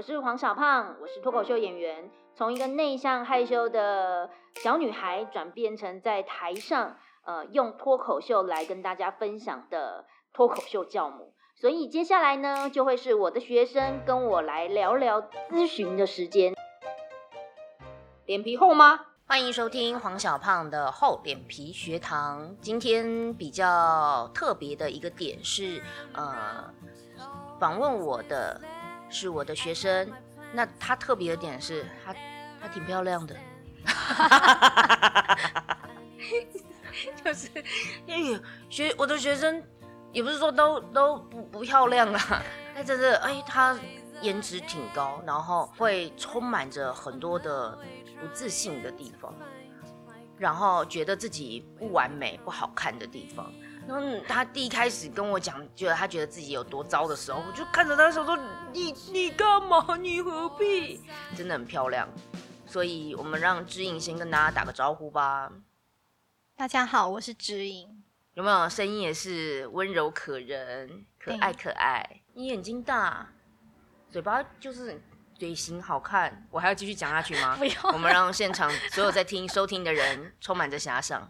我是黄小胖，我是脱口秀演员，从一个内向害羞的小女孩转变成在台上，呃，用脱口秀来跟大家分享的脱口秀教母。所以接下来呢，就会是我的学生跟我来聊聊咨询的时间。脸皮厚吗？欢迎收听黄小胖的厚脸皮学堂。今天比较特别的一个点是，呃，访问我的。是我的学生，那她特别的点是她她挺漂亮的，就是因为学我的学生也不是说都都不不漂亮啊，但真的哎，她颜值挺高，然后会充满着很多的不自信的地方，然后觉得自己不完美、不好看的地方。嗯，他第一开始跟我讲，觉得他觉得自己有多糟的时候，我就看着他的手说：“你你干嘛？你何必？”真的很漂亮，所以我们让知影先跟大家打个招呼吧。大家好，我是知影。有没有声音也是温柔可人、可爱可爱？你眼睛大，嘴巴就是嘴型好看，我还要继续讲下去吗？不用。我们让现场所有在听收听的人充满着遐想。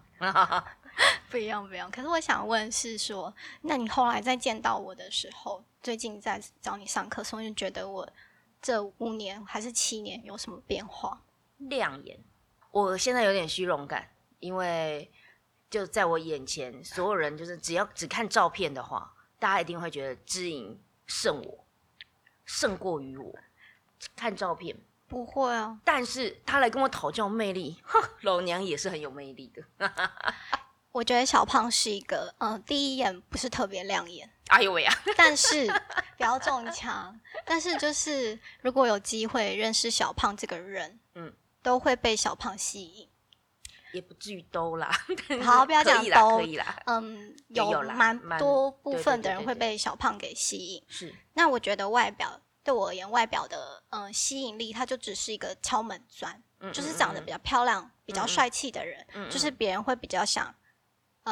不一样，不一样。可是我想问是说，那你后来再见到我的时候，最近在找你上课，所以就觉得我这五年还是七年有什么变化？亮眼。我现在有点虚荣感，因为就在我眼前，所有人就是只要只看照片的话，大家一定会觉得知影胜我，胜过于我。看照片不会啊，但是他来跟我讨教魅力，哼，老娘也是很有魅力的。我觉得小胖是一个，嗯，第一眼不是特别亮眼，哎呦喂呀！但是不要中枪。但是就是如果有机会认识小胖这个人，嗯，都会被小胖吸引，也不至于都啦。好，不要讲都，可以啦。嗯，有蛮多部分的人会被小胖给吸引。是。那我觉得外表对我而言，外表的嗯吸引力，它就只是一个敲门砖，就是长得比较漂亮、比较帅气的人，就是别人会比较想。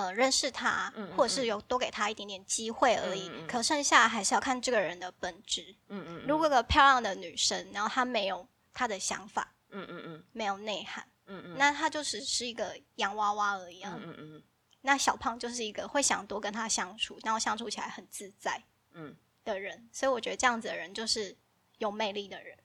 呃，认识他，或者是有多给他一点点机会而已。可剩下还是要看这个人的本质。嗯嗯。如果个漂亮的女生，然后她没有她的想法，嗯嗯嗯，没有内涵，嗯嗯，那她就只是一个洋娃娃而已。嗯嗯嗯。那小胖就是一个会想多跟他相处，然后相处起来很自在，嗯的人。所以我觉得这样子的人就是有魅力的人。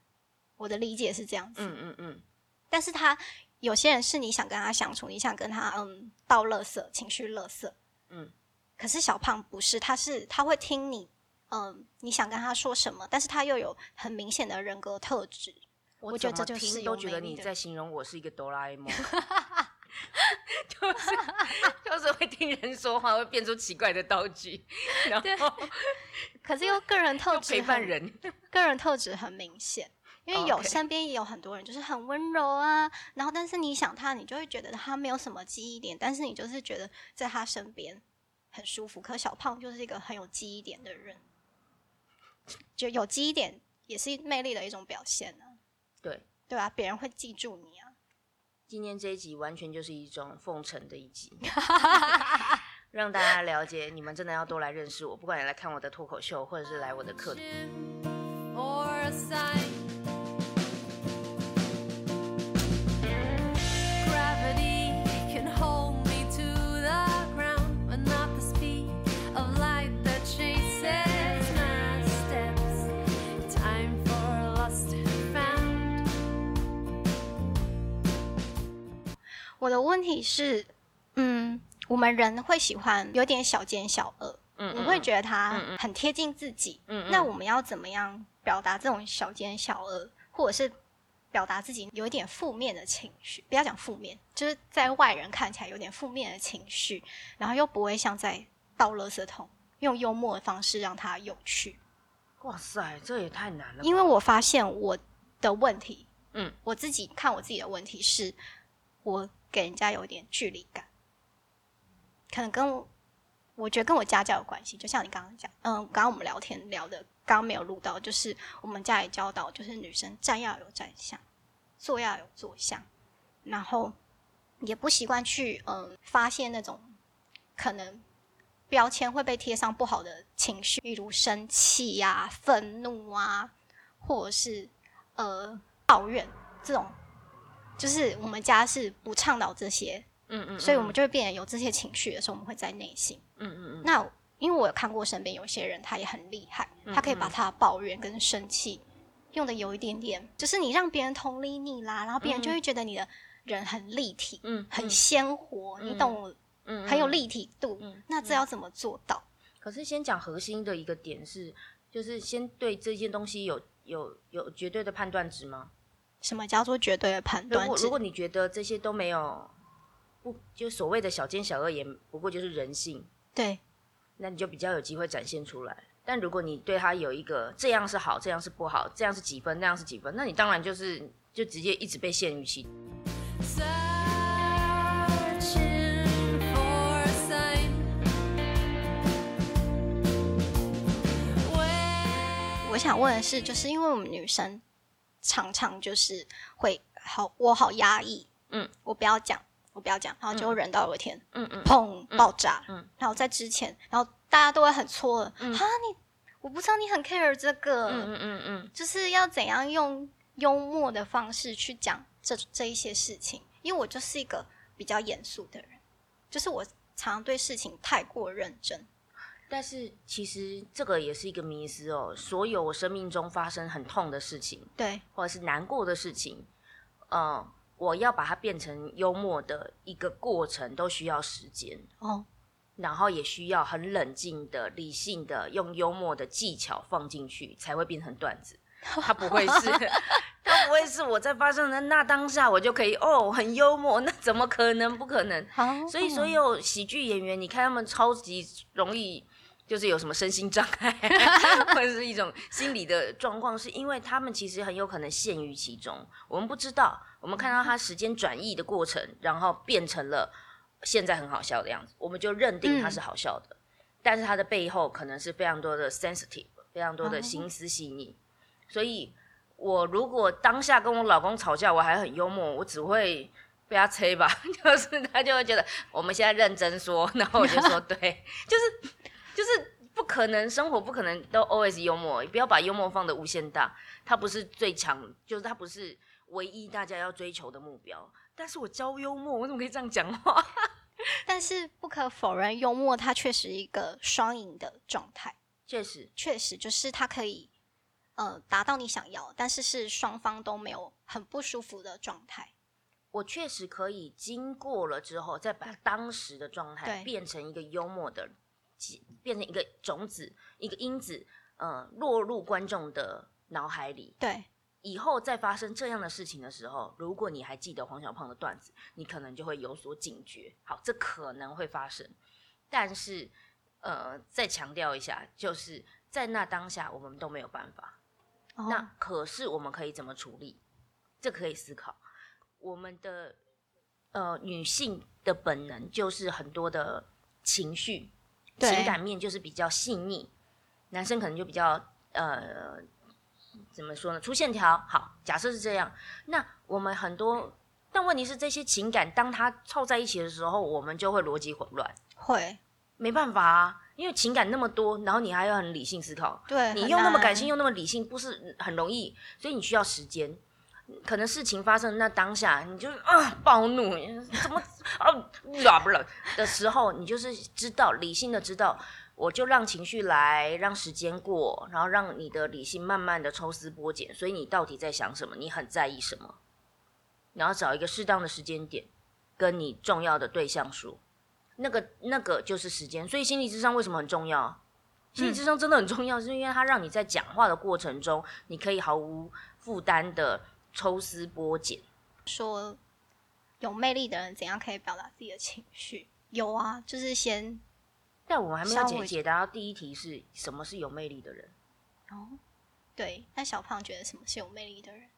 我的理解是这样子。嗯嗯嗯。但是他。有些人是你想跟他相处，你想跟他嗯倒乐色，情绪乐色，嗯。可是小胖不是，他是他会听你，嗯，你想跟他说什么，但是他又有很明显的人格特质。我觉得这就是都觉得你在形容我是一个哆啦 A 梦，就是 就是会听人说话，会变出奇怪的道具，然后可是又个人特质陪伴人，个人特质很明显。因为有身边也有很多人，就是很温柔啊，然后但是你想他，你就会觉得他没有什么记忆点，但是你就是觉得在他身边很舒服。可小胖就是一个很有记忆点的人，就有记忆点也是魅力的一种表现呢。对对啊，别人会记住你啊。今天这一集完全就是一种奉承的一集，让大家了解你们真的要多来认识我，不管你来看我的脱口秀，或者是来我的课。我的问题是，嗯，我们人会喜欢有点小奸小恶，嗯，你会觉得他很贴近自己，嗯，那我们要怎么样表达这种小奸小恶，或者是表达自己有一点负面的情绪？不要讲负面，就是在外人看起来有点负面的情绪，然后又不会像在倒垃圾桶，用幽默的方式让他有趣。哇塞，这也太难了！因为我发现我的问题，嗯，我自己看我自己的问题是，我。给人家有点距离感，可能跟我我觉得跟我家教有关系。就像你刚刚讲，嗯，刚刚我们聊天聊的，刚刚没有录到，就是我们家里教导，就是女生站要有站相，坐要有坐相，然后也不习惯去嗯发现那种可能标签会被贴上不好的情绪，例如生气呀、愤怒啊，或者是呃抱怨这种，就是我们家是不倡导这些，嗯嗯，所以我们就会变得有这些情绪的时候，我们会在内心，嗯嗯嗯。那因为我有看过身边有些人，他也很厉害，他可以把他抱怨跟生气用的有一点点，就是你让别人同理你啦，然后别人就会觉得你的人很立体，嗯，很鲜活，你懂，嗯，很有立体度。那这要怎么做到？可是先讲核心的一个点是，就是先对这件东西有有有绝对的判断值吗？什么叫做绝对的判断如果？如果你觉得这些都没有，不就所谓的小奸小恶，也不过就是人性，对。那你就比较有机会展现出来。但如果你对他有一个这样是好，这样是不好，这样是几分，那样是几分，那你当然就是就直接一直被限于其。我想问的是，就是因为我们女生常常就是会好，我好压抑，嗯，我不要讲。我不要讲，然后就忍到有一天，嗯嗯，砰，爆炸，嗯，然后在之前，然后大家都会很错，啊，你，我不知道你很 care 这个，嗯嗯嗯。就是要怎样用幽默的方式去讲这这一些事情，因为我就是一个比较严肃的人，就是我常常对事情太过认真，但是其实这个也是一个迷思哦，所有我生命中发生很痛的事情，对，或者是难过的事情，嗯。我要把它变成幽默的一个过程，都需要时间哦，然后也需要很冷静的、理性的用幽默的技巧放进去，才会变成段子。它不会是，它不会是我在发生的那当下，我就可以哦很幽默，那怎么可能？不可能。所以所有喜剧演员，你看他们超级容易。就是有什么身心障碍，或者是一种心理的状况，是因为他们其实很有可能陷于其中。我们不知道，我们看到他时间转移的过程，然后变成了现在很好笑的样子，我们就认定他是好笑的。但是他的背后可能是非常多的 sensitive，非常多的心思细腻。所以，我如果当下跟我老公吵架，我还很幽默，我只会被他催吧，就是他就会觉得我们现在认真说，然后我就说 对，就是。就是不可能，生活不可能都 always 幽默。不要把幽默放的无限大，它不是最强，就是它不是唯一大家要追求的目标。但是我教幽默，我怎么可以这样讲话？但是不可否认，幽默它确实一个双赢的状态。确实，确实就是它可以呃达到你想要，但是是双方都没有很不舒服的状态。我确实可以经过了之后，再把当时的状态变成一个幽默的。变成一个种子，一个因子，呃，落入观众的脑海里。对，以后再发生这样的事情的时候，如果你还记得黄小胖的段子，你可能就会有所警觉。好，这可能会发生，但是，呃，再强调一下，就是在那当下，我们都没有办法。那可是我们可以怎么处理？这可以思考。我们的呃女性的本能就是很多的情绪。情感面就是比较细腻，男生可能就比较呃，怎么说呢？粗线条。好，假设是这样，那我们很多，但问题是这些情感当它凑在一起的时候，我们就会逻辑混乱。会，没办法啊，因为情感那么多，然后你还要很理性思考。对，你用那么感性，用那么理性，不是很容易，所以你需要时间。可能事情发生那当下，你就啊暴怒，怎么 啊啦不啦的时候，你就是知道理性的知道，我就让情绪来，让时间过，然后让你的理性慢慢的抽丝剥茧。所以你到底在想什么？你很在意什么？然后找一个适当的时间点，跟你重要的对象说，那个那个就是时间。所以心理智商为什么很重要？心理智商真的很重要，是因为它让你在讲话的过程中，你可以毫无负担的。抽丝剥茧，说有魅力的人怎样可以表达自己的情绪？有啊，就是先。但我们还没有解解答到第一题是什么是有魅力的人？哦，对。那小胖觉得什么是有魅力的人？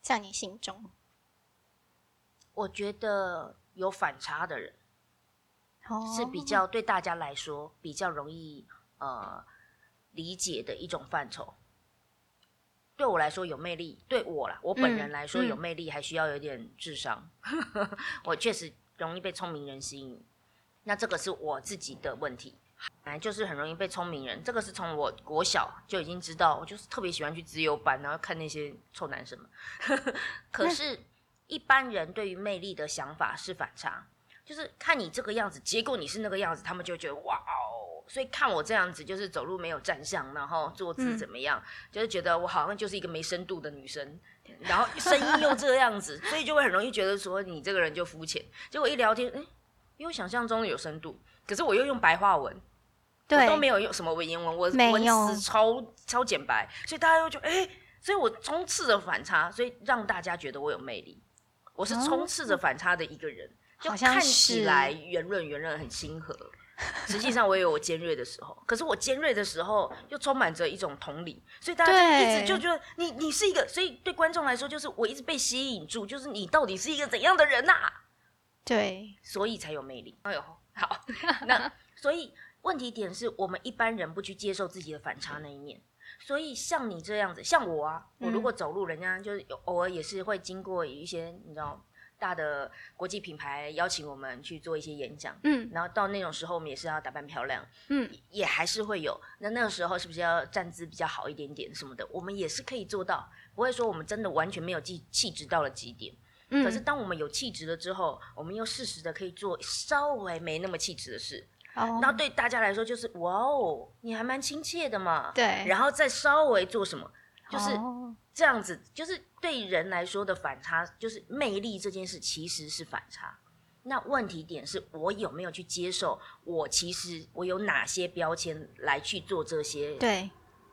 在你心中，我觉得有反差的人，是比较对大家来说比较容易呃理解的一种范畴。对我来说有魅力，对我啦，我本人来说有魅力，还需要有点智商。我确实容易被聪明人吸引，那这个是我自己的问题。来就是很容易被聪明人，这个是从我国小就已经知道，我就是特别喜欢去自由班，然后看那些臭男生们。可是，一般人对于魅力的想法是反差，就是看你这个样子，结果你是那个样子，他们就觉得哇哦，所以看我这样子，就是走路没有站相，然后坐姿怎么样，就是觉得我好像就是一个没深度的女生，然后声音又这样子，所以就会很容易觉得说你这个人就肤浅。结果一聊天，哎，比我想象中有深度，可是我又用白话文。我都没有用什么文言文，我文词超超简白，所以大家又觉得哎，所以我冲刺着反差，所以让大家觉得我有魅力。我是冲刺着反差的一个人，就看起来圆润圆润很亲和，实际上我也有我尖锐的时候。可是我尖锐的时候又充满着一种同理，所以大家就一直就觉得你你是一个，所以对观众来说就是我一直被吸引住，就是你到底是一个怎样的人呐？对，所以才有魅力。哎呦，好，那所以。问题点是我们一般人不去接受自己的反差那一面，所以像你这样子，像我啊，我如果走路，人家就是偶尔也是会经过一些你知道大的国际品牌邀请我们去做一些演讲，嗯，然后到那种时候，我们也是要打扮漂亮，嗯，也还是会有。那那个时候是不是要站姿比较好一点点什么的？我们也是可以做到，不会说我们真的完全没有气气质到了极点。可是当我们有气质了之后，我们又适时的可以做稍微没那么气质的事。然后对大家来说就是哇哦，你还蛮亲切的嘛。对，然后再稍微做什么，就是这样子，就是对人来说的反差，就是魅力这件事其实是反差。那问题点是我有没有去接受？我其实我有哪些标签来去做这些？对，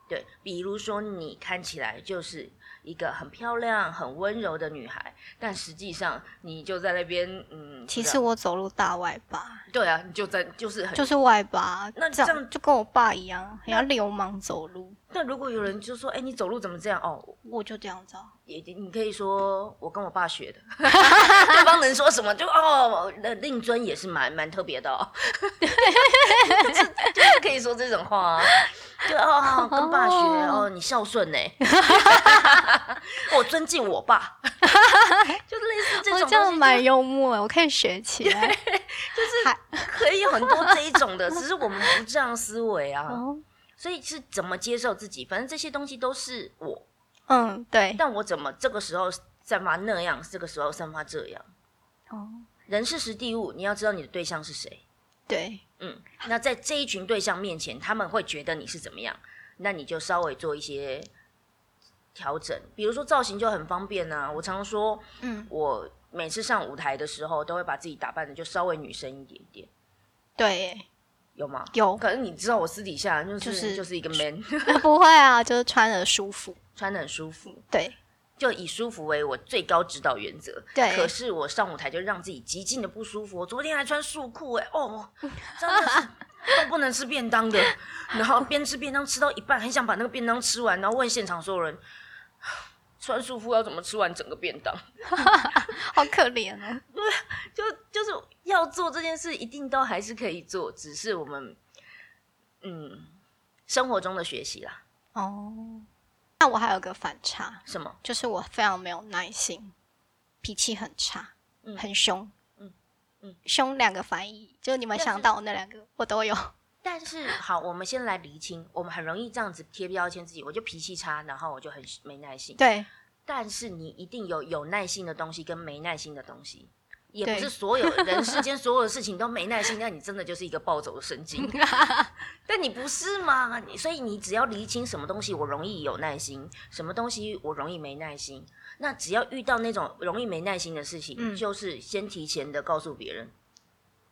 对，比如说你看起来就是。一个很漂亮、很温柔的女孩，但实际上你就在那边，嗯。其实我走路大外八。对啊，你就在就是很就是外八，那这样就跟我爸一样，很像流氓走路。那如果有人就说：“哎，你走路怎么这样？”哦，我就这样走。也你可以说我跟我爸学的，对方能说什么？就哦，那令尊也是蛮蛮特别的哦，就是可以说这种话。就哦，跟爸学哦，你孝顺呢，我尊敬我爸，就是类似这种这样蛮幽默，我可以学起来，就是可以有很多这一种的，只是我们不这样思维啊，所以是怎么接受自己？反正这些东西都是我，嗯，对，但我怎么这个时候散发那样，这个时候散发这样？哦，人事时地物，你要知道你的对象是谁。对，嗯，那在这一群对象面前，他们会觉得你是怎么样？那你就稍微做一些调整，比如说造型就很方便啊。我常说，嗯，我每次上舞台的时候，都会把自己打扮的就稍微女生一点点。对，有吗？有。可是你知道，我私底下就是就是一个 man，不会啊，就是穿的舒服，穿的很舒服。对。就以舒服为我最高指导原则。对。可是我上舞台就让自己极尽的不舒服。我昨天还穿束裤哎，哦，真的是 都不能吃便当的。然后边吃便当吃到一半，很想把那个便当吃完，然后问现场所有人，穿束裤要怎么吃完整个便当？好可怜哦。对，就就是要做这件事，一定都还是可以做，只是我们嗯生活中的学习啦。哦。那我还有个反差，什么？就是我非常没有耐心，脾气很差，很凶，嗯嗯，凶两个反义，就你们想到那两个，我都有。但是好，我们先来厘清，我们很容易这样子贴标签自己，我就脾气差，然后我就很没耐心。对，但是你一定有有耐心的东西跟没耐心的东西。也不是所有人世间所有的事情都没耐心，那你真的就是一个暴走的神经。但你不是吗？所以你只要厘清什么东西我容易有耐心，什么东西我容易没耐心。那只要遇到那种容易没耐心的事情，就是先提前的告诉别人。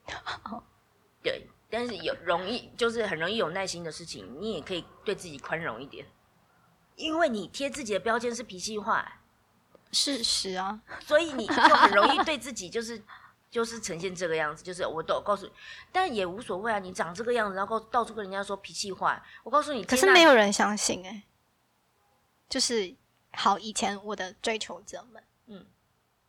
对，但是有容易就是很容易有耐心的事情，你也可以对自己宽容一点，因为你贴自己的标签是脾气坏。事实啊，所以你就很容易对自己就是就是呈现这个样子，就是我都告诉你，但也无所谓啊，你长这个样子，然后到处跟人家说脾气坏，我告诉你，可是没有人相信哎，就是好以前我的追求者们，嗯，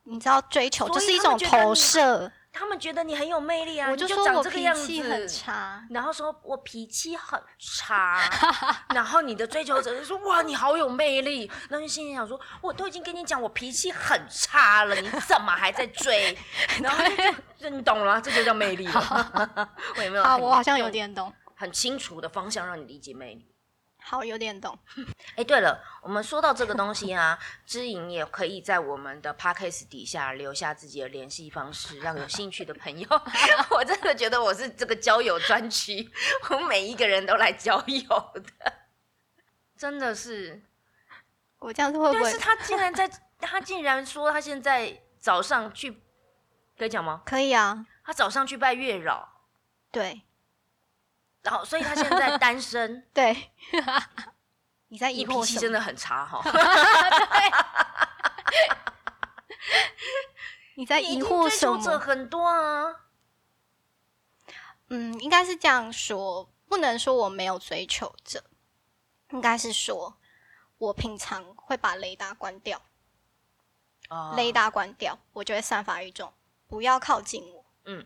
你知道追求就是一种投射。他们觉得你很有魅力啊，我就说我脾气很差，然后说我脾气很差，然后你的追求者就说哇你好有魅力，那就心里想说我都已经跟你讲我脾气很差了，你怎么还在追？然后就你懂了，这就叫魅力了。我有没有？啊，我好像有点懂。很清楚的方向让你理解美女。好，有点懂。哎，对了，我们说到这个东西啊，知莹也可以在我们的 podcast 底下留下自己的联系方式，让有兴趣的朋友。我真的觉得我是这个交友专区，我们每一个人都来交友的，真的是。我这样子会不会？但是他竟然在，他竟然说他现在早上去，可以讲吗？可以啊，他早上去拜月老。对。然后，所以他现在单身。对，你在你脾气真的很差哈。你在疑惑什么？很多啊。嗯，应该是这样说，不能说我没有追求者，应该是说我平常会把雷达关掉。雷达关掉，我就会散发一种不要靠近我，嗯，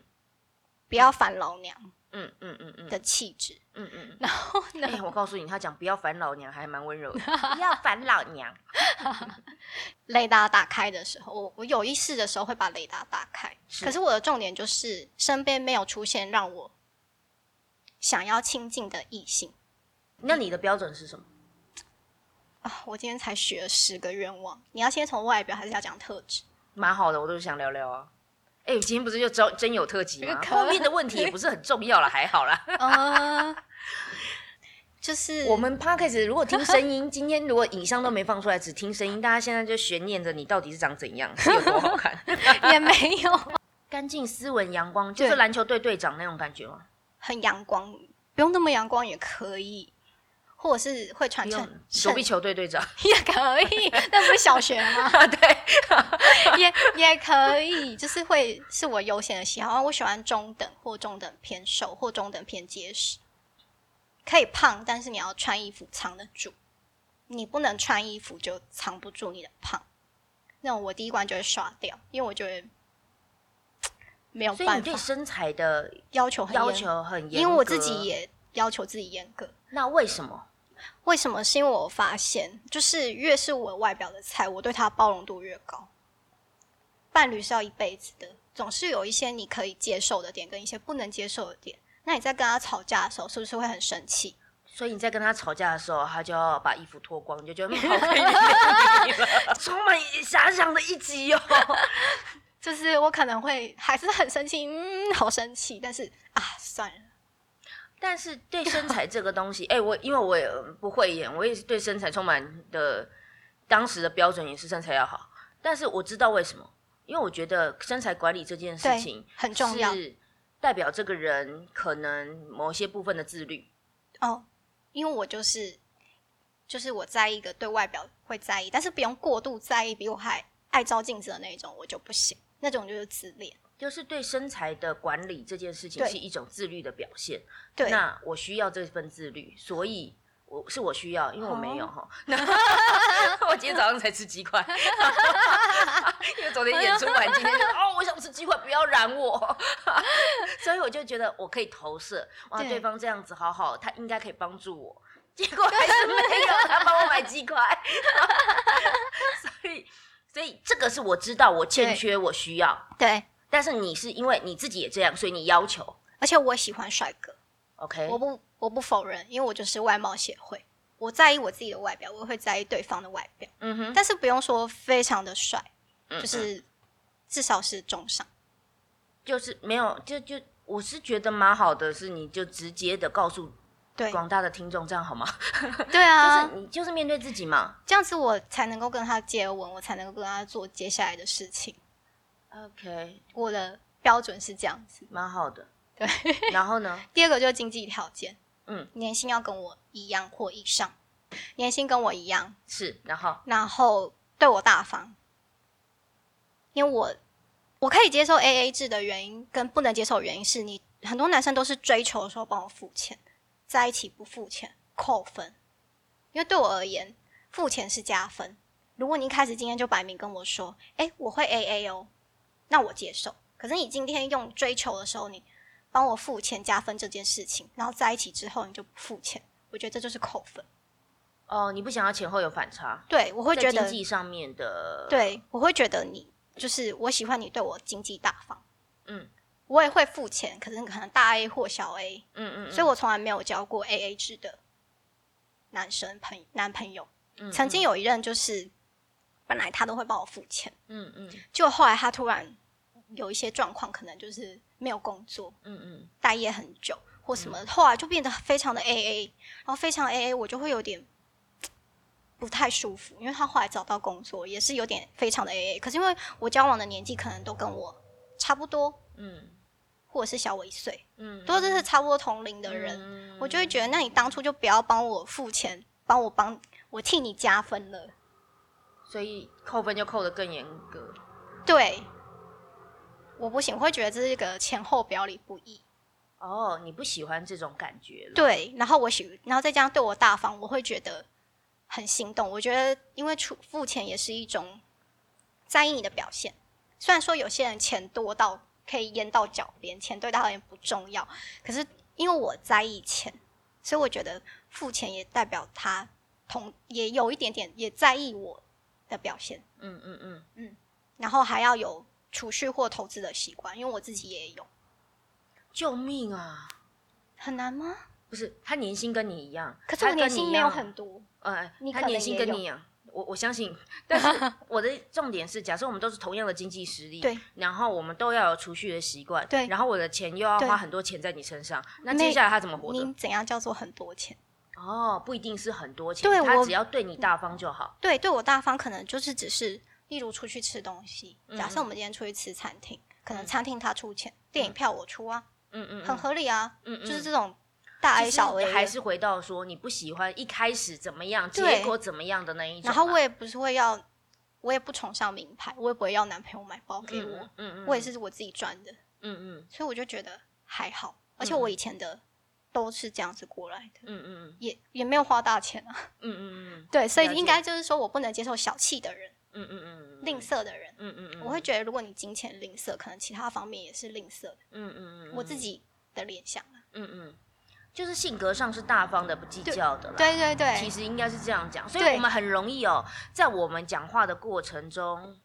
不要烦老娘。嗯嗯嗯嗯的气质，嗯嗯，然后呢？我告诉你，他讲不要烦老娘，还蛮温柔的。不要烦老娘。雷达打开的时候，我我有意识的时候会把雷达打开。可是我的重点就是身边没有出现让我想要亲近的异性。那你的标准是什么？啊，我今天才许了十个愿望。你要先从外表，还是要讲特质？蛮好的，我都是想聊聊啊。哎，今天不是就真真有特辑吗？后面的问题也不是很重要了，还好啦。啊，就是我们 podcast 如果听声音，今天如果影像都没放出来，只听声音，大家现在就悬念着你到底是长怎样，是有多好看？也没有，干净、斯文、阳光，就是篮球队队长那种感觉吗？很阳光，不用那么阳光也可以。或者是会传承躲避球队队长 也可以，那不是小学吗？对，也也可以，就是会是我优先的喜好。我喜欢中等或中等偏瘦或中等偏结实，可以胖，但是你要穿衣服藏得住。你不能穿衣服就藏不住你的胖，那我第一关就会刷掉，因为我觉得没有办法。所以你对身材的要求要求很严，因为我自己也要求自己严格。那为什么？为什么？是因为我发现，就是越是我外表的菜，我对他包容度越高。伴侣是要一辈子的，总是有一些你可以接受的点，跟一些不能接受的点。那你在跟他吵架的时候，是不是会很生气？所以你在跟他吵架的时候，他就要把衣服脱光，你就觉得好可以了，充满遐想的一集哦。就是我可能会还是很生气，嗯，好生气，但是啊，算了。但是对身材这个东西，哎，我因为我也不会演，我也是对身材充满的，当时的标准也是身材要好。但是我知道为什么，因为我觉得身材管理这件事情很重要，代表这个人可能某些部分的自律。哦，因为我就是就是我在意一个对外表会在意，但是不用过度在意，比我还爱照镜子的那种，我就不行，那种就是自恋。就是对身材的管理这件事情是一种自律的表现。对，那我需要这份自律，所以我是我需要，因为我没有哈。我今天早上才吃鸡块，因为昨天演出完，今天就哦，我想吃鸡块，不要染我。所以我就觉得我可以投射，哇，对方这样子好好，他应该可以帮助我。结果还是没有，他帮我买鸡块。所以，所以这个是我知道我欠缺，我需要。对。但是你是因为你自己也这样，所以你要求，而且我喜欢帅哥，OK，我不我不否认，因为我就是外貌协会，我在意我自己的外表，我会在意对方的外表，嗯哼，但是不用说非常的帅，就是至少是中上，就是没有，就就我是觉得蛮好的，是你就直接的告诉对广大的听众，这样好吗？对啊，就是你就是面对自己嘛，这样子我才能够跟他接吻，我才能够跟他做接下来的事情。OK，我的标准是这样子，蛮好的。对，然后呢？第二个就是经济条件，嗯，年薪要跟我一样或以上，年薪跟我一样。是，然后？然后对我大方，因为我我可以接受 AA 制的原因，跟不能接受的原因是你很多男生都是追求的时候帮我付钱，在一起不付钱扣分，因为对我而言付钱是加分。如果你一开始今天就摆明跟我说，哎，我会 AA 哦。那我接受，可是你今天用追求的时候，你帮我付钱加分这件事情，然后在一起之后你就不付钱，我觉得这就是扣分。哦，你不想要前后有反差？对，我会觉得经济上面的，对我会觉得你就是我喜欢你对我经济大方。嗯，我也会付钱，可是可能大 A 或小 A，嗯嗯，所以我从来没有交过 AA 制的男生朋男朋友。曾经有一任就是，本来他都会帮我付钱，嗯嗯，就后来他突然有一些状况，可能就是没有工作，嗯嗯，待业很久或什么，后来就变得非常的 AA，然后非常 AA，我就会有点不太舒服，因为他后来找到工作也是有点非常的 AA，可是因为我交往的年纪可能都跟我差不多，嗯。或者是小我一岁，嗯，都是差不多同龄的人，我就会觉得，那你当初就不要帮我付钱，帮我帮我替你加分了，所以扣分就扣的更严格。对，我不行，会觉得这是一个前后表里不一。哦，你不喜欢这种感觉？对，然后我喜，然后再加上对我大方，我会觉得很心动。我觉得，因为出付钱也是一种在意你的表现。虽然说有些人钱多到。可以淹到脚边，钱对他而言不重要。可是因为我在意钱，所以我觉得付钱也代表他同也有一点点也在意我的表现。嗯嗯嗯嗯。然后还要有储蓄或投资的习惯，因为我自己也有。救命啊！很难吗？不是，他年薪跟你一样，可是我年薪没有很多。呃，他年薪跟你一样。我我相信，但是 我的重点是，假设我们都是同样的经济实力，对，然后我们都要有储蓄的习惯，对，然后我的钱又要花很多钱在你身上，那接下来他怎么活？你怎样叫做很多钱？哦，不一定是很多钱，对他只要对你大方就好。对，对我大方，可能就是只是，例如出去吃东西，假设我们今天出去吃餐厅，可能餐厅他出钱，电影票我出啊，嗯嗯，很合理啊，嗯嗯，就是这种。大 A 小 A 还是回到说你不喜欢一开始怎么样，结果怎么样的那一种。然后我也不是会要，我也不崇尚名牌，我也不会要男朋友买包给我。嗯嗯，我也是我自己赚的。嗯嗯，所以我就觉得还好，而且我以前的都是这样子过来的。嗯嗯嗯，也也没有花大钱啊。嗯嗯嗯，对，所以应该就是说我不能接受小气的人。嗯嗯嗯，吝啬的人。嗯嗯嗯，我会觉得如果你金钱吝啬，可能其他方面也是吝啬的。嗯嗯嗯，我自己的联想啊。嗯嗯。就是性格上是大方的，不计较的。对对对，其实应该是这样讲，所以我们很容易哦，在我们讲话的过程中，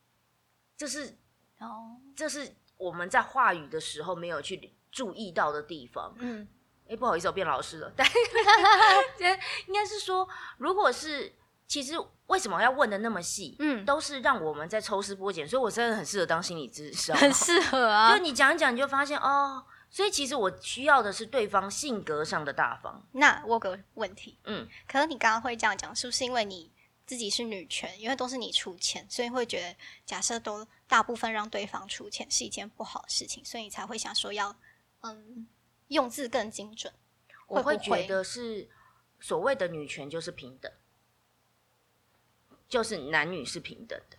这是哦，这是我们在话语的时候没有去注意到的地方。嗯，哎，不好意思，我变老师了。但 应该是说，如果是其实为什么要问的那么细？嗯，都是让我们在抽丝剥茧，所以我真的很适合当心理咨询，很适合啊。就你讲一讲，你就发现哦。所以其实我需要的是对方性格上的大方。那我有个问题，嗯，可能你刚刚会这样讲，是不是因为你自己是女权，因为都是你出钱，所以会觉得假设都大部分让对方出钱是一件不好的事情，所以你才会想说要嗯用字更精准。我会觉得是所谓的女权就是平等，就是男女是平等的。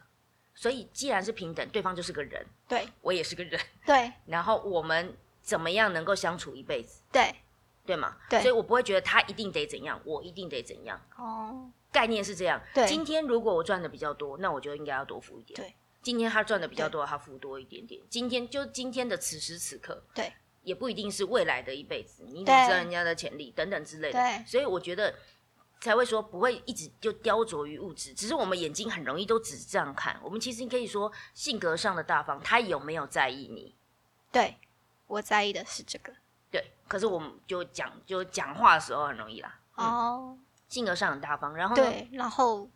所以既然是平等，对方就是个人，对我也是个人，对，然后我们。怎么样能够相处一辈子？对，对吗？对，所以我不会觉得他一定得怎样，我一定得怎样。哦，概念是这样。对，今天如果我赚的比较多，那我就应该要多付一点。对，今天他赚的比较多，他付多一点点。今天就今天的此时此刻，对，也不一定是未来的一辈子。你怎么知道人家的潜力等等之类的？对，所以我觉得才会说不会一直就雕琢于物质，只是我们眼睛很容易都只这样看。我们其实可以说性格上的大方，他有没有在意你？对。我在意的是这个，对。可是我们就讲，就讲话的时候很容易啦。哦，性格上很大方，然后对，然后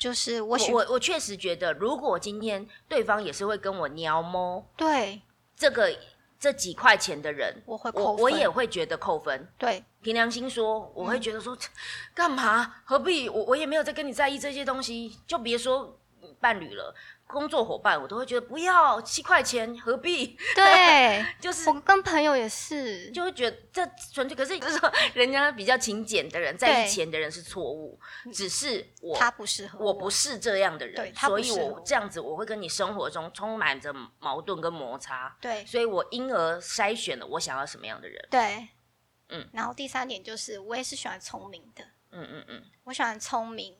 就是我我我确实觉得，如果今天对方也是会跟我撩猫，对这个这几块钱的人，我会扣，我也会觉得扣分。对，凭良心说，我会觉得说，干嘛？何必？我我也没有在跟你在意这些东西，就别说伴侣了。工作伙伴，我都会觉得不要七块钱，何必？对，就是我跟朋友也是，就会觉得这纯粹。可是就是说，人家比较勤俭的人，在意钱的人是错误。只是我他不适合，我不是这样的人，所以我这样子，我会跟你生活中充满着矛盾跟摩擦。对，所以我因而筛选了我想要什么样的人。对，嗯。然后第三点就是，我也是喜欢聪明的。嗯嗯嗯，我喜欢聪明，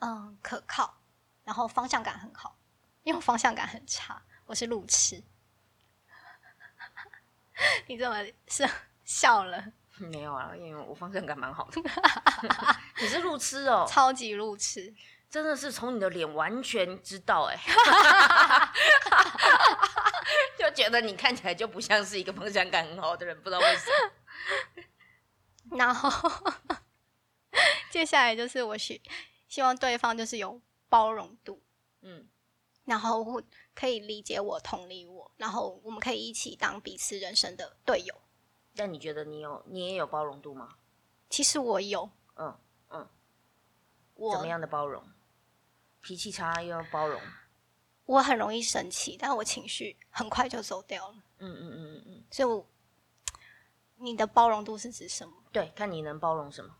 嗯，可靠。然后方向感很好，因为我方向感很差，我是路痴。你怎么是 笑了？没有啊，因为我方向感蛮好的。你是路痴哦，超级路痴，真的是从你的脸完全知道哎。就觉得你看起来就不像是一个方向感很好的人，不知道为什么。然后接下来就是我希希望对方就是有包容度，嗯，然后可以理解我、同理我，然后我们可以一起当彼此人生的队友。那你觉得你有你也有包容度吗？其实我有，嗯嗯，我怎么样的包容？脾气差又要包容？我很容易生气，但我情绪很快就走掉了。嗯嗯嗯嗯嗯。所以，我你的包容度是指什么？对，看你能包容什么。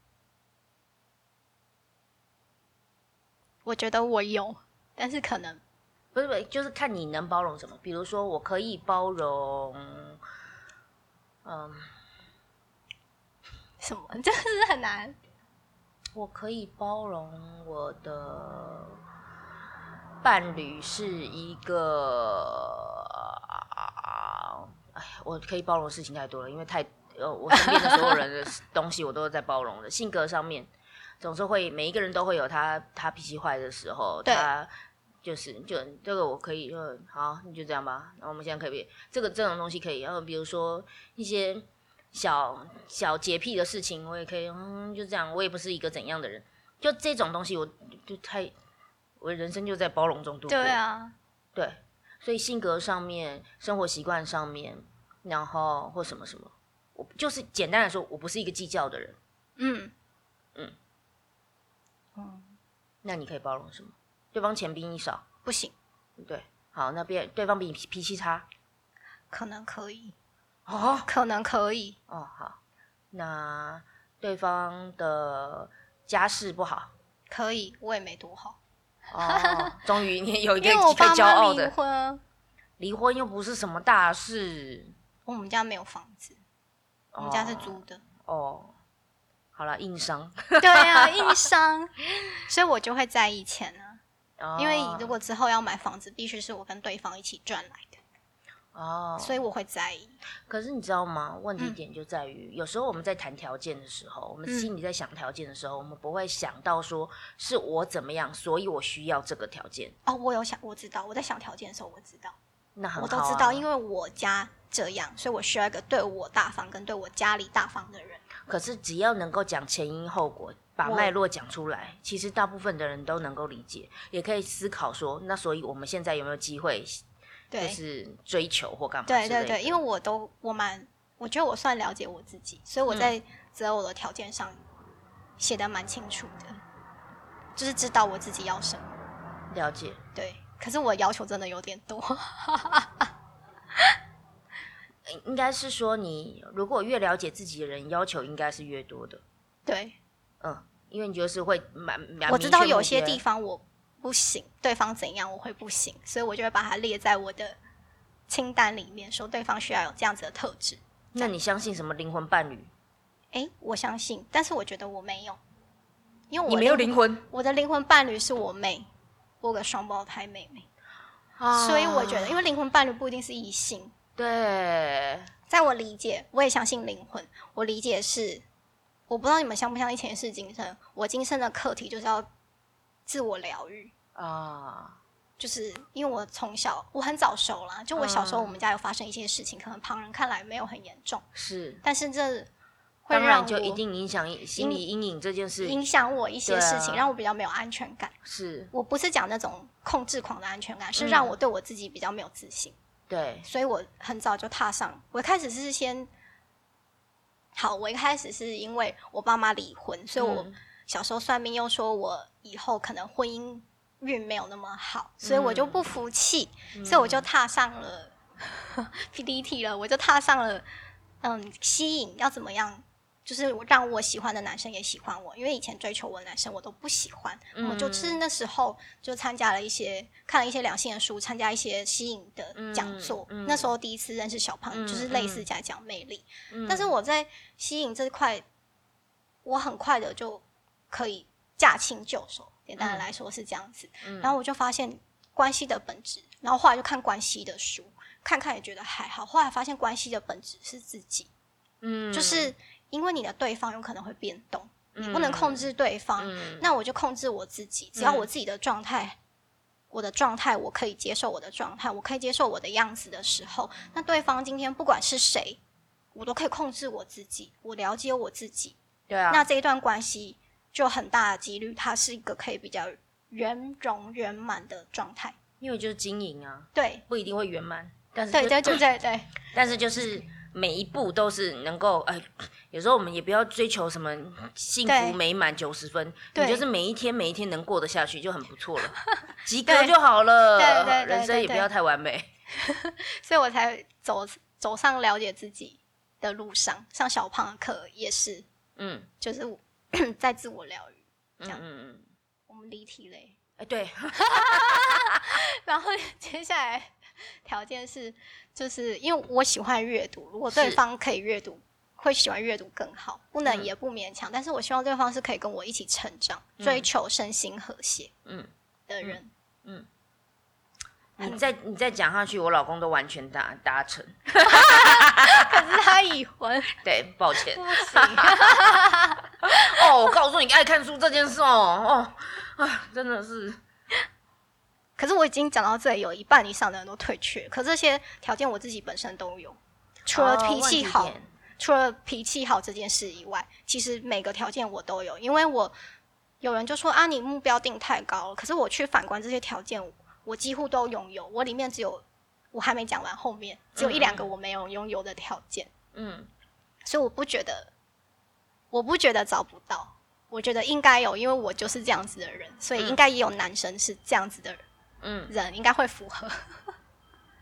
我觉得我有，但是可能不是不是，就是看你能包容什么。比如说，我可以包容，嗯，什么？真的是很难。我可以包容我的。伴侣是一个，哎，我可以包容的事情太多了，因为太呃，我身边的所有人的东西我都是在包容的。性格上面，总是会每一个人都会有他他脾气坏的时候，他就是就这个我可以，就好，你就这样吧。那我们现在可以，这个这种东西可以。然后比如说一些小小洁癖的事情，我也可以，嗯，就这样。我也不是一个怎样的人，就这种东西，我就太。我人生就在包容中度过。对啊，对，所以性格上面、生活习惯上面，然后或什么什么，我就是简单来说，我不是一个计较的人。嗯嗯嗯，那你可以包容什么？对方钱比你少不行。对，好，那边对方比你脾气差，可能可以。哦，可能可以。哦，好，那对方的家世不好，可以，我也没多好。哦，终于你有一个可以骄傲的。离婚，离婚又不是什么大事。我们家没有房子，我们家是租的。哦，好了，硬伤。对啊，硬伤，所以我就会在意钱啊。因为如果之后要买房子，必须是我跟对方一起赚来的。哦，所以我会在意。可是你知道吗？问题点就在于，有时候我们在谈条件的时候，我们心里在想条件的时候，我们不会想到说是我怎么样，所以我需要这个条件。哦，我有想，我知道，我在想条件的时候，我知道，那很好我都知道，因为我家这样，所以我需要一个对我大方跟对我家里大方的人。可是只要能够讲前因后果，把脉络讲出来，其实大部分的人都能够理解，也可以思考说，那所以我们现在有没有机会？就是追求或干嘛？对对对，因为我都我蛮，我觉得我算了解我自己，所以我在择偶的条件上写的蛮清楚的，就是知道我自己要什么。了解。对，可是我要求真的有点多。应该是说，你如果越了解自己的人，要求应该是越多的。对。嗯，因为你就是会蛮蛮。我知道有些地方我。不行，对方怎样我会不行，所以我就会把它列在我的清单里面，说对方需要有这样子的特质。那你相信什么灵魂伴侣？哎，我相信，但是我觉得我没有，因为我你没有灵魂。我的灵魂伴侣是我妹，我个双胞胎妹妹，所以我觉得，因为灵魂伴侣不一定是异性。对，在我理解，我也相信灵魂。我理解是，我不知道你们相不相信前世今生，我今生的课题就是要。自我疗愈啊，就是因为我从小我很早熟啦，就我小时候我们家有发生一些事情，可能旁人看来没有很严重，是，但是这会让就一定影响心理阴影这件事，影响我一些事情，让我比较没有安全感。是我不是讲那种控制狂的安全感，是让我对我自己比较没有自信。对，所以我很早就踏上，我一开始是先，好，我一开始是因为我爸妈离婚，所以我。小时候算命又说我以后可能婚姻运没有那么好，所以我就不服气，所以我就踏上了 PDT 了，我就踏上了嗯吸引要怎么样，就是让我喜欢的男生也喜欢我，因为以前追求我的男生我都不喜欢，我就是那时候就参加了一些看了一些两性的书，参加一些吸引的讲座，那时候第一次认识小朋友，就是类似在讲魅力，但是我在吸引这块，我很快的就。可以驾轻就熟，简单的来说是这样子。然后我就发现关系的本质，然后后来就看关系的书，看看也觉得还好。后来发现关系的本质是自己，嗯，就是因为你的对方有可能会变动，你不能控制对方，那我就控制我自己。只要我自己的状态我的状态，我可以接受我的状态，我可以接受我的样子的时候，那对方今天不管是谁，我都可以控制我自己，我了解我自己。对啊。那这一段关系就很大的几率，它是一个可以比较圆融圆满的状态。因为就是经营啊，对，不一定会圆满，但是对对对对对，但是就是每一步都是能够哎，有时候我们也不要追求什么幸福美满九十分，你就是每一天每一天能过得下去就很不错了，及格就好了，对。对，人生也不要太完美，所以我才走走上了解自己的路上，上小胖的课也是，嗯，就是 在自我疗愈，这样，嗯嗯，我们离题嘞。哎，对，然后接下来条件是，就是因为我喜欢阅读，如果对方可以阅读，会喜欢阅读更好，不能也不勉强，但是我希望对方是可以跟我一起成长，追求身心和谐，嗯，的人，嗯，你再你再讲下去，我老公都完全达达成 可是他已婚，对，抱歉，哦，我告诉你，爱看书这件事哦，哦。啊，真的是！可是我已经讲到这里，有一半以上的人都退却。可这些条件我自己本身都有，除了脾气好，除了脾气好这件事以外，其实每个条件我都有。因为我有人就说啊，你目标定太高了。可是我去反观这些条件，我几乎都拥有。我里面只有我还没讲完，后面只有一两个我没有拥有的条件。嗯，所以我不觉得，我不觉得找不到。我觉得应该有，因为我就是这样子的人，所以应该也有男生是这样子的人，嗯，人应该会符合。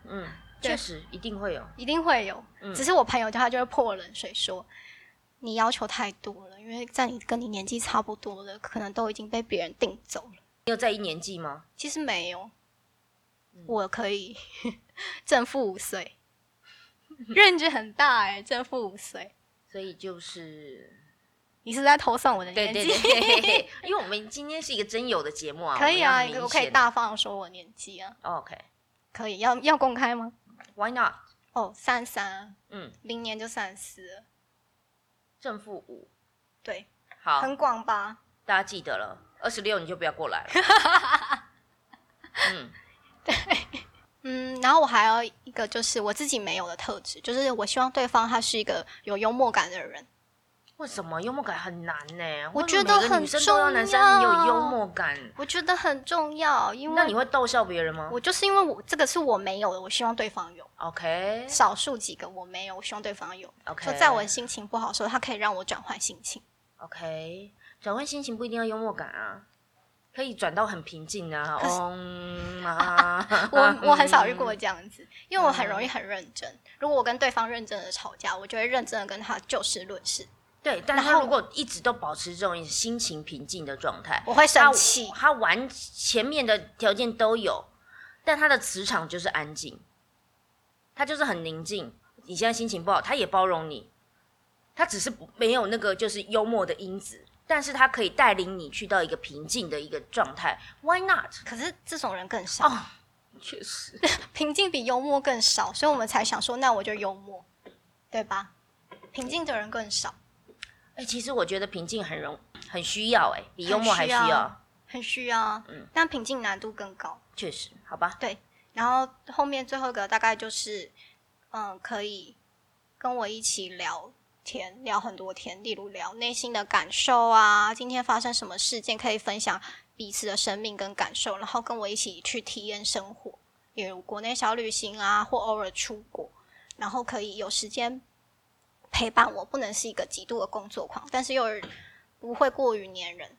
嗯，确实一定会有，一定会有。只是我朋友他就会泼冷水说，你要求太多了，因为在你跟你年纪差不多的，可能都已经被别人定走了。你有在意年纪吗？其实没有，我可以 正负五岁，认知很大哎，正负五岁，所以就是。你是在偷算我的年纪？因为我们今天是一个真有的节目啊。可以啊，我可以大方说我年纪啊。OK，可以，要要公开吗？Why not？哦，三三，嗯，明年就三四，正负五，对，好，很广吧？大家记得了，二十六你就不要过来了。嗯，对，嗯，然后我还有一个就是我自己没有的特质，就是我希望对方他是一个有幽默感的人。为什么幽默感很难呢？我觉得很重要。男生有幽默感，我觉得很重要。因为那你会逗笑别人吗？我就是因为我这个是我没有的，我希望对方有。OK，少数几个我没有，我希望对方有。OK，在我心情不好的时候，他可以让我转换心情。OK，转换心情不一定要幽默感啊，可以转到很平静啊。嗯啊，我我很少遇过这样子，因为我很容易很认真。如果我跟对方认真的吵架，我就会认真的跟他就事论事。对，但他如果一直都保持这种心情平静的状态，我会生气。他完前面的条件都有，但他的磁场就是安静，他就是很宁静。你现在心情不好，他也包容你，他只是没有那个就是幽默的因子，但是他可以带领你去到一个平静的一个状态。Why not？可是这种人更少，确实，平静比幽默更少，所以我们才想说，那我就幽默，对吧？平静的人更少。哎，其实我觉得平静很容很需要，哎，比幽默还需要，很需要，嗯，但平静难度更高，确实，好吧，对，然后后面最后一个大概就是，嗯，可以跟我一起聊天，聊很多天，例如聊内心的感受啊，今天发生什么事件，可以分享彼此的生命跟感受，然后跟我一起去体验生活，比如国内小旅行啊，或偶尔出国，然后可以有时间。陪伴我不能是一个极度的工作狂，但是又不会过于粘人。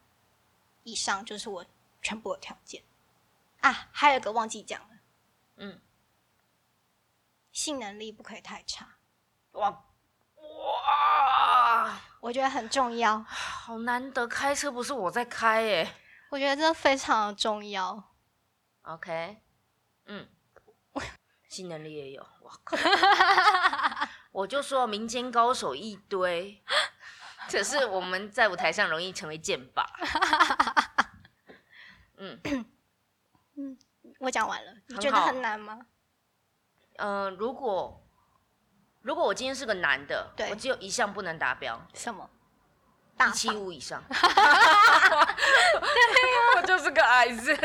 以上就是我全部的条件啊，还有一个忘记讲了，嗯，性能力不可以太差。哇哇，我觉得很重要。好难得开车不是我在开耶，我觉得这非常的重要。OK，嗯，性能力也有，我靠。我就说民间高手一堆，可是我们在舞台上容易成为剑靶。嗯 嗯，我讲完了，你觉得很难吗？嗯，如果如果我今天是个男的，我只有一项不能达标，什么？一七五以上。对呀，我就是个矮子，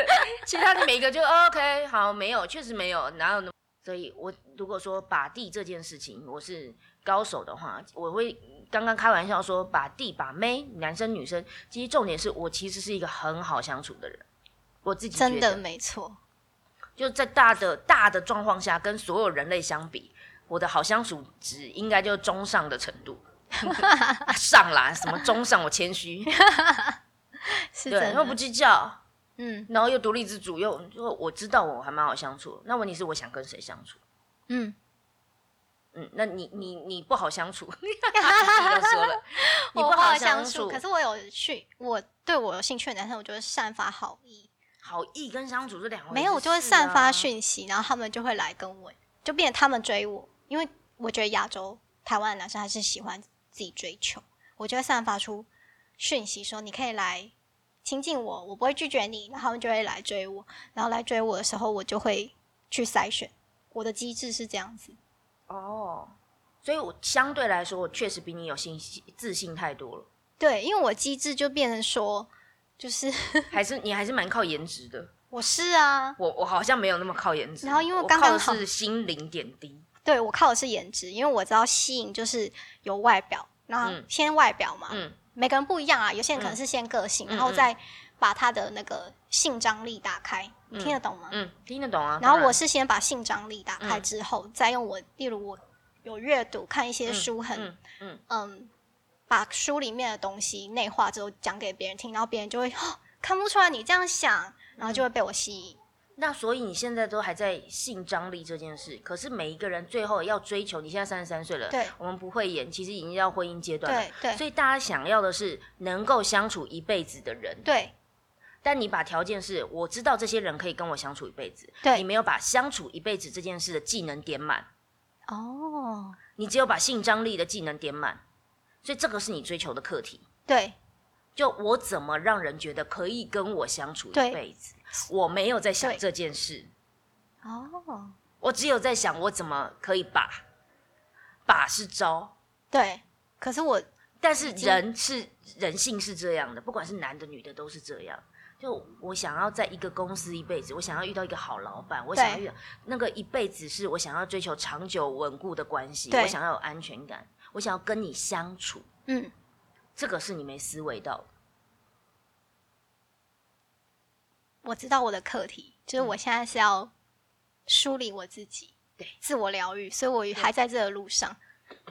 其他的每一个就 OK，好，没有，确实没有，哪有那么？所以我如果说把地这件事情，我是高手的话，我会刚刚开玩笑说把地把妹，男生女生，其实重点是我其实是一个很好相处的人，我自己真的没错，就在大的大的状况下，跟所有人类相比，我的好相处值应该就中上的程度，上啦，什么中上，我谦虚，对，又不计较。嗯，然后又独立自主，又就我知道我还蛮好相处。那问题是我想跟谁相处？嗯嗯，那你你你不好相处，你都说了，你不好相处。可是我有去，我对我有兴趣的男生，我就会散发好意。好意跟相处是两回没有，我就会散发讯息，然后他们就会来跟我，就变成他们追我。因为我觉得亚洲台湾的男生还是喜欢自己追求，我就会散发出讯息说你可以来。亲近我，我不会拒绝你，然后他们就会来追我，然后来追我的时候，我就会去筛选。我的机制是这样子。哦，所以我相对来说，我确实比你有信心、自信太多了。对，因为我机制就变成说，就是 还是你还是蛮靠颜值的。我是啊，我我好像没有那么靠颜值。然后因为刚刚是心灵点滴。对，我靠的是颜值，因为我知道吸引就是有外表，然后先外表嘛。嗯。每个人不一样啊，有些人可能是先个性，然后再把他的那个性张力打开，听得懂吗？嗯，听得懂啊。然后我是先把性张力打开之后，再用我，例如我有阅读看一些书，很嗯嗯，把书里面的东西内化之后讲给别人听，然后别人就会哦看不出来你这样想，然后就会被我吸引。那所以你现在都还在性张力这件事，可是每一个人最后要追求，你现在三十三岁了，对，我们不会演，其实已经到婚姻阶段了，对，所以大家想要的是能够相处一辈子的人，对。但你把条件是，我知道这些人可以跟我相处一辈子，对，你没有把相处一辈子这件事的技能点满，哦，你只有把性张力的技能点满，所以这个是你追求的课题，对。就我怎么让人觉得可以跟我相处一辈子？我没有在想这件事。哦，我只有在想我怎么可以把把是招。对，可是我，但是人是人性是这样的，不管是男的女的都是这样。就我想要在一个公司一辈子，我想要遇到一个好老板，我想要遇到那个一辈子是我想要追求长久稳固的关系，我想要有安全感，我想要跟你相处。嗯。这个是你没思维到。我知道我的课题就是我现在是要梳理我自己，对，自我疗愈，所以我还在这个路上。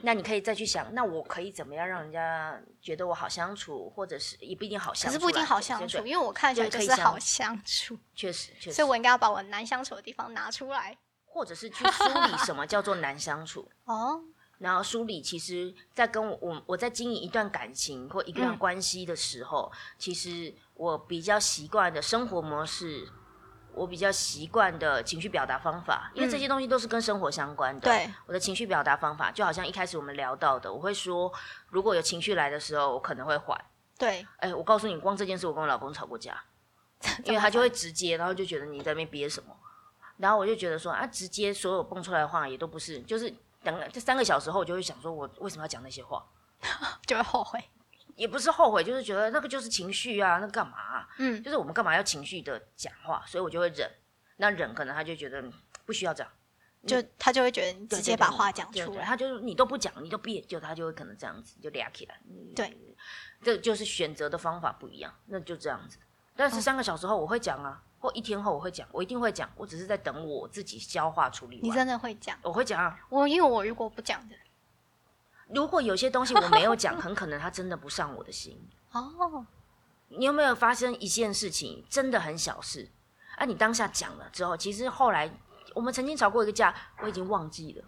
那你可以再去想，那我可以怎么样让人家觉得我好相处，或者是也不一定好相处，可是不一定好相处，因为我看起来就是好相处，确实，确 实，所以我应该要把我难相处的地方拿出来，或者是去梳理什么叫做难相处。哦。然后梳理，其实，在跟我我我在经营一段感情或一段关系的时候，其实我比较习惯的生活模式，我比较习惯的情绪表达方法，因为这些东西都是跟生活相关的。对，我的情绪表达方法，就好像一开始我们聊到的，我会说，如果有情绪来的时候，我可能会缓。对，哎，我告诉你，光这件事，我跟我老公吵过架，因为他就会直接，然后就觉得你在那边憋什么，然后我就觉得说啊，直接所有蹦出来的话也都不是，就是。等这三个小时后，我就会想说，我为什么要讲那些话，就会后悔，也不是后悔，就是觉得那个就是情绪啊，那干嘛？嗯，就是我们干嘛要情绪的讲话？所以我就会忍。那忍，可能他就觉得不需要这样，就他就会觉得你直接把话讲出来，他就是你都不讲，你都憋，就他就会可能这样子就俩起来。对，这就是选择的方法不一样，那就这样子。但是三个小时后我会讲啊。或一天后我会讲，我一定会讲，我只是在等我自己消化处理。你真的会讲？我会讲啊，我因为我如果不讲的，如果有些东西我没有讲，很可能他真的不上我的心。哦，你有没有发生一件事情，真的很小事，啊，你当下讲了之后，其实后来我们曾经吵过一个架，我已经忘记了。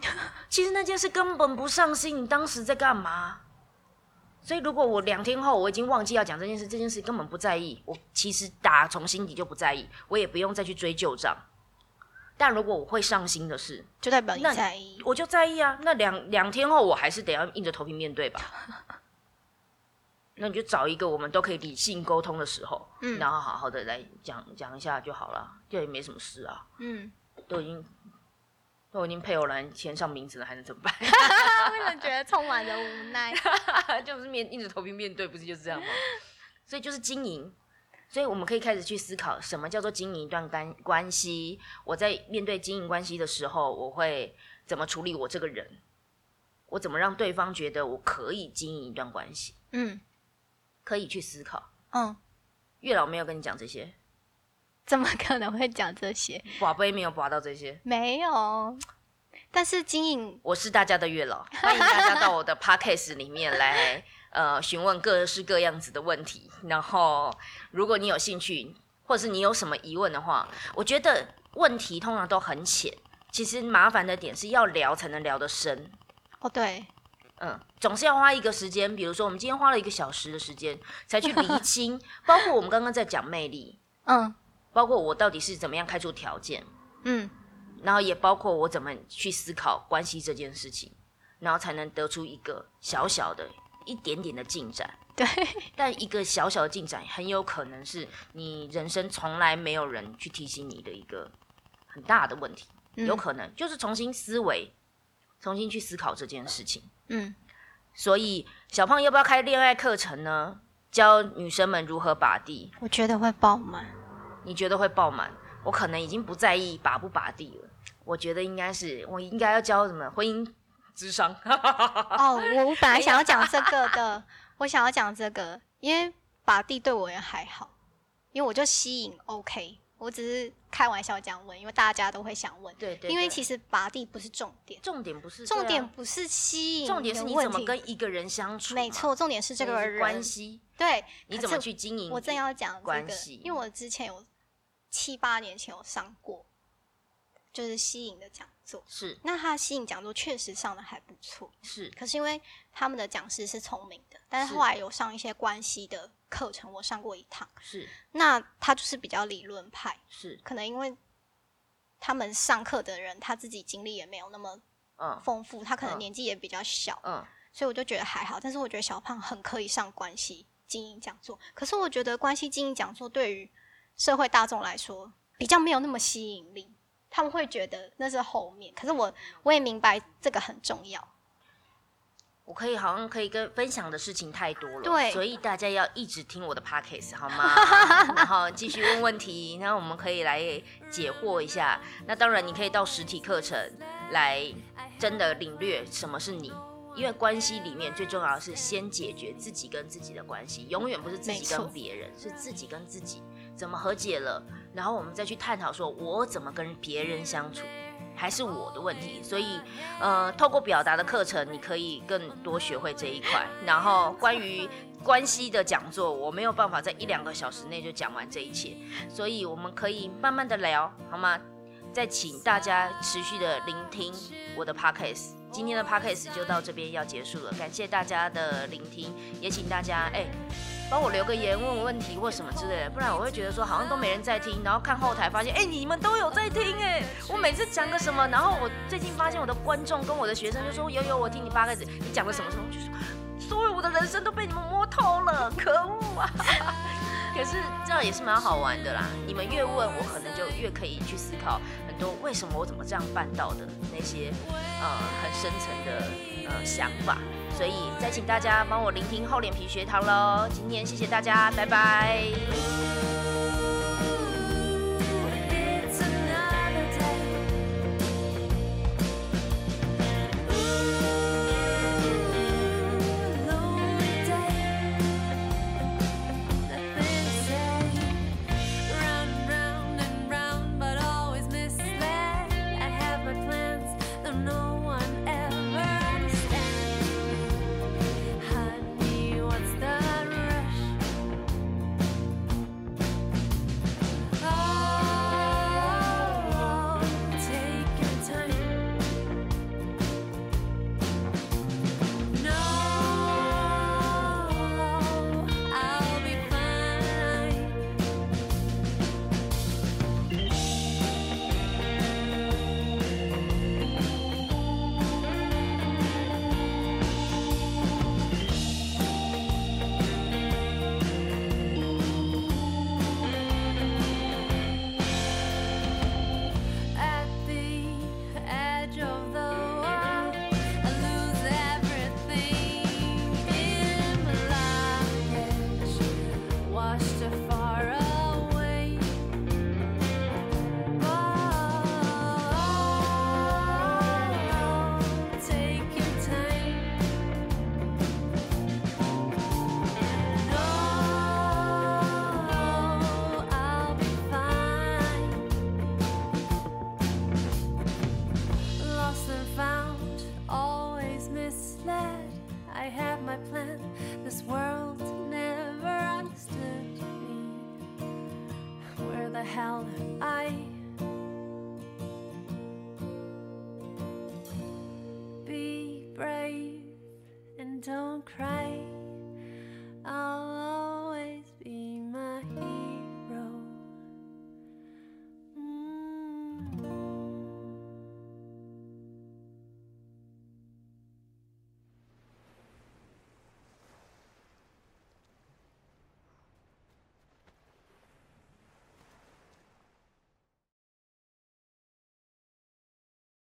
其实那件事根本不上心，你当时在干嘛？所以，如果我两天后我已经忘记要讲这件事，这件事根本不在意，我其实打从心底就不在意，我也不用再去追旧账。但如果我会上心的事，就代表你在意，我就在意啊。那两两天后，我还是得要硬着头皮面对吧。那你就找一个我们都可以理性沟通的时候，嗯，然后好好的来讲讲一下就好了，这也没什么事啊，嗯，都已经。我已经配偶栏签上名字了，还能怎么办？为什么觉得充满了无奈？就是面硬着头皮面对，不是就是这样吗？所以就是经营，所以我们可以开始去思考，什么叫做经营一段关关系？我在面对经营关系的时候，我会怎么处理我这个人？我怎么让对方觉得我可以经营一段关系？嗯，可以去思考。嗯，月老没有跟你讲这些，怎么可能会讲这些？宝贝没有拔到这些，没有。但是经营，我是大家的月老，欢迎大家到我的 podcast 里面来，呃，询问各式各样子的问题。然后，如果你有兴趣，或者是你有什么疑问的话，我觉得问题通常都很浅。其实麻烦的点是要聊才能聊得深。哦，对，嗯，总是要花一个时间。比如说，我们今天花了一个小时的时间，才去厘清，包括我们刚刚在讲魅力，嗯，包括我到底是怎么样开出条件，嗯。然后也包括我怎么去思考关系这件事情，然后才能得出一个小小的、一点点的进展。对，但一个小小的进展，很有可能是你人生从来没有人去提醒你的一个很大的问题。有可能就是重新思维，重新去思考这件事情。嗯，所以小胖要不要开恋爱课程呢？教女生们如何把地？我觉得会爆满。你觉得会爆满？我可能已经不在意拔不拔地了。我觉得应该是，我应该要教什么婚姻智商。哦，我我本来想要讲这个的，我想要讲这个，因为拔地对我也还好，因为我就吸引 OK，我只是开玩笑这样问，因为大家都会想问。对对。因为其实拔地不是重点，重点不是重点不是吸引，重点是你怎么跟一个人相处。没错，重点是这个人关系。对，你怎么去经营？我正要讲关系，因为我之前有七八年前有上过。就是吸引的讲座是，那他吸引讲座确实上的还不错，是。可是因为他们的讲师是聪明的，但是后来有上一些关系的课程，我上过一趟，是。那他就是比较理论派，是。可能因为他们上课的人他自己经历也没有那么丰富，他可能年纪也比较小，嗯，所以我就觉得还好。但是我觉得小胖很可以上关系经营讲座，可是我觉得关系经营讲座对于社会大众来说比较没有那么吸引力。他们会觉得那是后面，可是我我也明白这个很重要。我可以好像可以跟分享的事情太多了，对，所以大家要一直听我的 podcast 好吗？然后继续问问题，然后我们可以来解惑一下。那当然，你可以到实体课程来真的领略什么是你，因为关系里面最重要的是先解决自己跟自己的关系，永远不是自己跟别人，是自己跟自己怎么和解了。然后我们再去探讨，说我怎么跟别人相处，还是我的问题。所以，呃，透过表达的课程，你可以更多学会这一块。然后，关于关系的讲座，我没有办法在一两个小时内就讲完这一切，所以我们可以慢慢的聊，好吗？再请大家持续的聆听我的 podcast。今天的 podcast 就到这边要结束了，感谢大家的聆听，也请大家哎。帮我留个言，问问题或什么之类的，不然我会觉得说好像都没人在听，然后看后台发现，哎，你们都有在听哎，我每次讲个什么，然后我最近发现我的观众跟我的学生就说，有有我听你八个字，你讲了什么什么，就说，所以我的人生都被你们摸透了，可恶啊！可是这样也是蛮好玩的啦，你们越问我，可能就越可以去思考很多为什么我怎么这样办到的那些呃很深层的呃想法。所以，再请大家帮我聆听厚脸皮学堂喽。今天谢谢大家，拜拜。